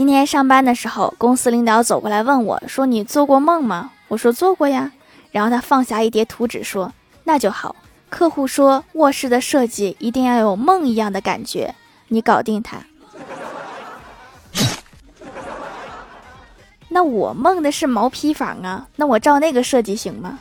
今天上班的时候公司领导走过来问我说你做过梦吗？我说做过呀。然后他放下一叠图纸说那就好。客户说卧室的设计一定要有梦一样的感觉。你搞定他。那我梦的是毛坯房啊那我照那个设计行吗？